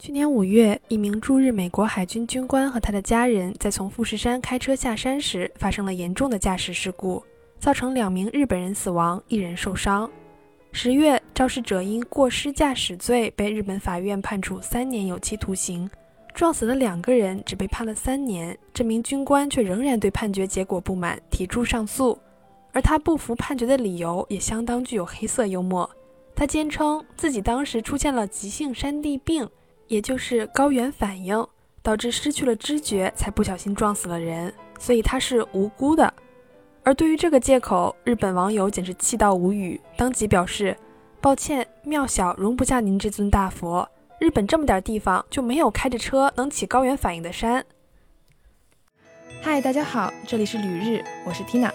去年五月，一名驻日美国海军军官和他的家人在从富士山开车下山时，发生了严重的驾驶事故，造成两名日本人死亡，一人受伤。十月，肇事者因过失驾驶罪被日本法院判处三年有期徒刑。撞死了两个人，只被判了三年，这名军官却仍然对判决结果不满，提出上诉。而他不服判决的理由也相当具有黑色幽默。他坚称自己当时出现了急性山地病。也就是高原反应导致失去了知觉，才不小心撞死了人，所以他是无辜的。而对于这个借口，日本网友简直气到无语，当即表示：“抱歉，庙小容不下您这尊大佛。日本这么点地方，就没有开着车能起高原反应的山。”嗨，大家好，这里是旅日，我是 Tina。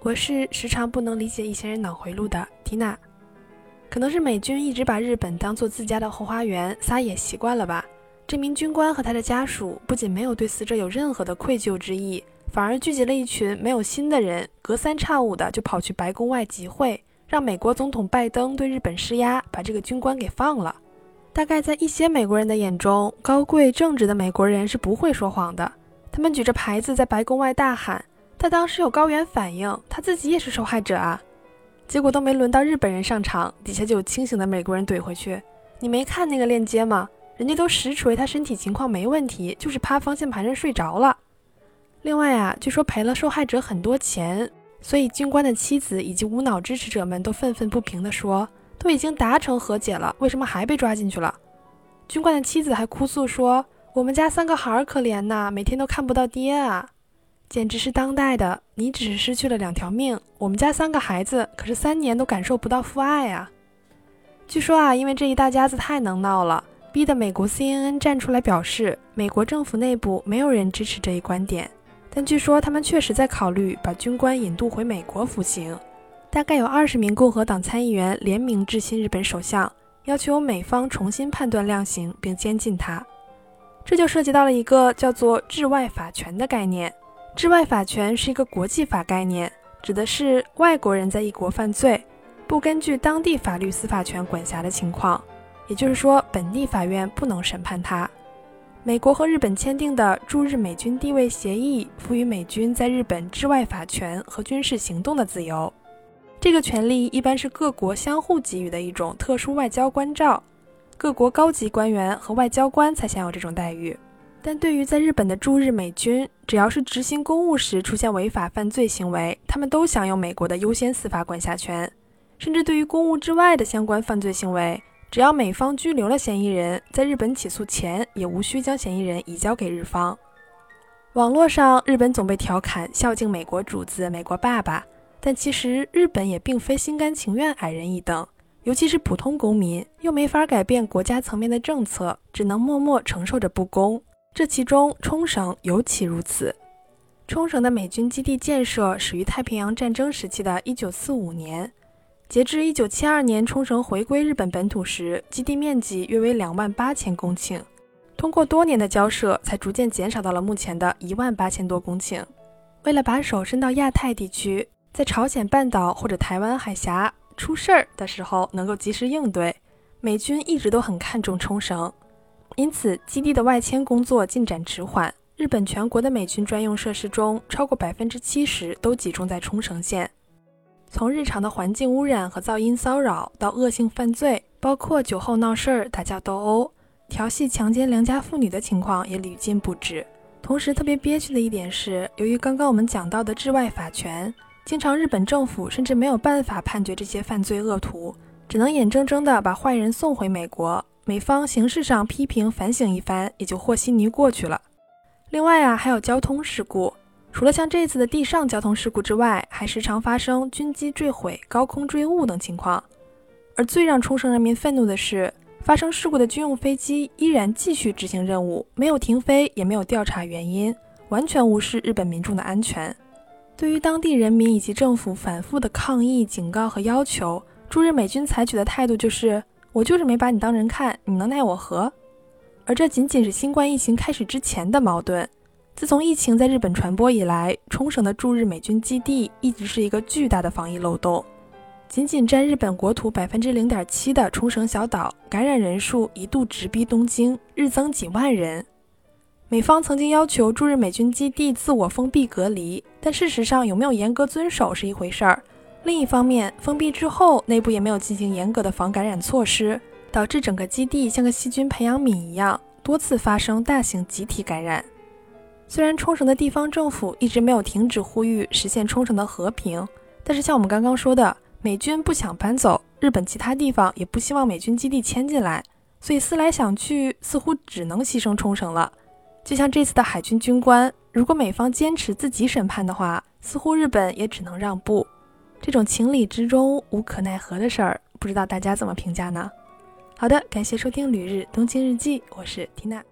我是时常不能理解一些人脑回路的 Tina。可能是美军一直把日本当做自家的后花园撒野习惯了吧？这名军官和他的家属不仅没有对死者有任何的愧疚之意，反而聚集了一群没有心的人，隔三差五的就跑去白宫外集会，让美国总统拜登对日本施压，把这个军官给放了。大概在一些美国人的眼中，高贵正直的美国人是不会说谎的。他们举着牌子在白宫外大喊：“他当时有高原反应，他自己也是受害者啊！”结果都没轮到日本人上场，底下就有清醒的美国人怼回去：“你没看那个链接吗？人家都实锤他身体情况没问题，就是趴方向盘上睡着了。”另外啊，据说赔了受害者很多钱，所以军官的妻子以及无脑支持者们都愤愤不平地说：“都已经达成和解了，为什么还被抓进去了？”军官的妻子还哭诉说：“我们家三个孩儿可怜呐，每天都看不到爹啊。”简直是当代的，你只是失去了两条命，我们家三个孩子可是三年都感受不到父爱啊！据说啊，因为这一大家子太能闹了，逼得美国 CNN 站出来表示，美国政府内部没有人支持这一观点，但据说他们确实在考虑把军官引渡回美国服刑。大概有二十名共和党参议员联名致信日本首相，要求美方重新判断量刑并监禁他。这就涉及到了一个叫做“治外法权”的概念。治外法权是一个国际法概念，指的是外国人在一国犯罪，不根据当地法律司法权管辖的情况，也就是说，本地法院不能审判他。美国和日本签订的驻日美军地位协议赋予美军在日本治外法权和军事行动的自由，这个权利一般是各国相互给予的一种特殊外交关照，各国高级官员和外交官才享有这种待遇。但对于在日本的驻日美军，只要是执行公务时出现违法犯罪行为，他们都享有美国的优先司法管辖权。甚至对于公务之外的相关犯罪行为，只要美方拘留了嫌疑人，在日本起诉前也无需将嫌疑人移交给日方。网络上，日本总被调侃孝敬美国主子、美国爸爸，但其实日本也并非心甘情愿矮人一等，尤其是普通公民，又没法改变国家层面的政策，只能默默承受着不公。这其中，冲绳尤其如此。冲绳的美军基地建设始于太平洋战争时期的1945年，截至1972年冲绳回归日本本土时，基地面积约为2万八千公顷。通过多年的交涉，才逐渐减少到了目前的一万八千多公顷。为了把手伸到亚太地区，在朝鲜半岛或者台湾海峡出事儿的时候能够及时应对，美军一直都很看重冲绳。因此，基地的外迁工作进展迟缓。日本全国的美军专用设施中，超过百分之七十都集中在冲绳县。从日常的环境污染和噪音骚扰，到恶性犯罪，包括酒后闹事儿、打架斗殴、调戏、强奸良家妇女的情况也屡禁不止。同时，特别憋屈的一点是，由于刚刚我们讲到的治外法权，经常日本政府甚至没有办法判决这些犯罪恶徒，只能眼睁睁地把坏人送回美国。美方形式上批评反省一番，也就和稀泥过去了。另外啊，还有交通事故，除了像这次的地上交通事故之外，还时常发生军机坠毁、高空坠物等情况。而最让冲绳人民愤怒的是，发生事故的军用飞机依然继续执行任务，没有停飞，也没有调查原因，完全无视日本民众的安全。对于当地人民以及政府反复的抗议、警告和要求，驻日美军采取的态度就是。我就是没把你当人看，你能奈我何？而这仅仅是新冠疫情开始之前的矛盾。自从疫情在日本传播以来，冲绳的驻日美军基地一直是一个巨大的防疫漏洞。仅仅占日本国土百分之零点七的冲绳小岛，感染人数一度直逼东京，日增几万人。美方曾经要求驻日美军基地自我封闭隔离，但事实上有没有严格遵守是一回事儿。另一方面，封闭之后内部也没有进行严格的防感染措施，导致整个基地像个细菌培养皿一样，多次发生大型集体感染。虽然冲绳的地方政府一直没有停止呼吁实现冲绳的和平，但是像我们刚刚说的，美军不想搬走，日本其他地方也不希望美军基地迁进来，所以思来想去，似乎只能牺牲冲绳了。就像这次的海军军官，如果美方坚持自己审判的话，似乎日本也只能让步。这种情理之中无可奈何的事儿，不知道大家怎么评价呢？好的，感谢收听《旅日东京日记》，我是缇娜。